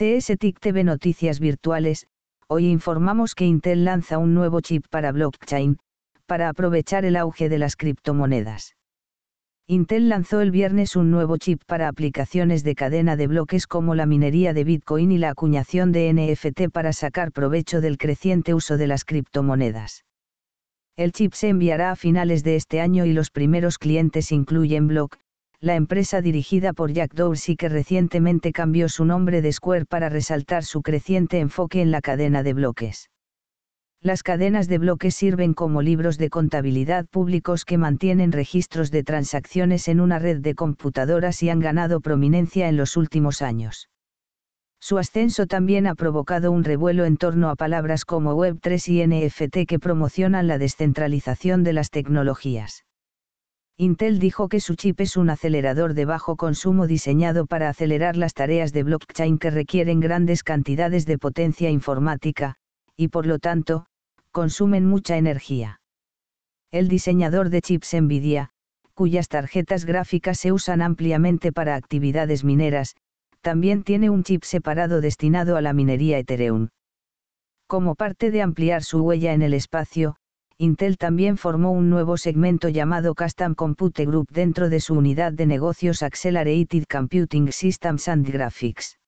CSTIC TV Noticias Virtuales, hoy informamos que Intel lanza un nuevo chip para blockchain, para aprovechar el auge de las criptomonedas. Intel lanzó el viernes un nuevo chip para aplicaciones de cadena de bloques como la minería de Bitcoin y la acuñación de NFT para sacar provecho del creciente uso de las criptomonedas. El chip se enviará a finales de este año y los primeros clientes incluyen Block, la empresa dirigida por Jack Dorsey que recientemente cambió su nombre de Square para resaltar su creciente enfoque en la cadena de bloques. Las cadenas de bloques sirven como libros de contabilidad públicos que mantienen registros de transacciones en una red de computadoras y han ganado prominencia en los últimos años. Su ascenso también ha provocado un revuelo en torno a palabras como Web3 y NFT que promocionan la descentralización de las tecnologías. Intel dijo que su chip es un acelerador de bajo consumo diseñado para acelerar las tareas de blockchain que requieren grandes cantidades de potencia informática, y por lo tanto, consumen mucha energía. El diseñador de chips Nvidia, cuyas tarjetas gráficas se usan ampliamente para actividades mineras, también tiene un chip separado destinado a la minería Ethereum. Como parte de ampliar su huella en el espacio, Intel también formó un nuevo segmento llamado Custom Compute Group dentro de su unidad de negocios Accelerated Computing Systems and Graphics.